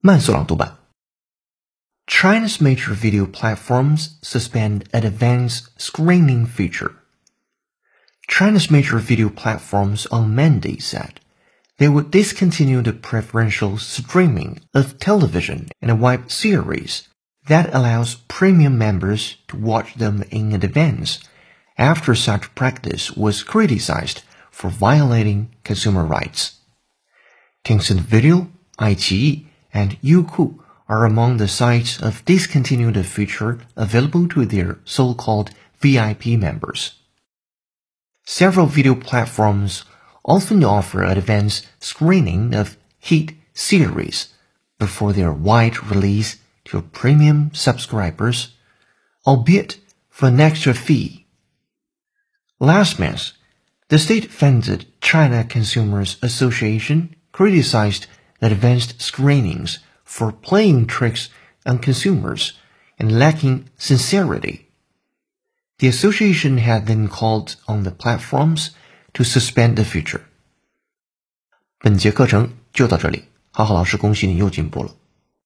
慢速朗读版。China's major video platforms suspend advanced screening feature. China's major video platforms on Monday said they would discontinue the preferential streaming of television and web series that allows premium members to watch them in advance after such practice was criticized for violating consumer rights. Tencent Video, iQIYI, and Youku are among the sites of discontinued feature available to their so-called VIP members. Several video platforms often offer advanced screening of hit series before their wide release to premium subscribers, albeit for an extra fee. Last month, the state-funded China Consumers Association criticized advanced screenings for playing tricks on consumers and lacking sincerity. The association had then called on the platforms to suspend the feature. 本节课程就到这里，浩浩老师恭喜你又进步了。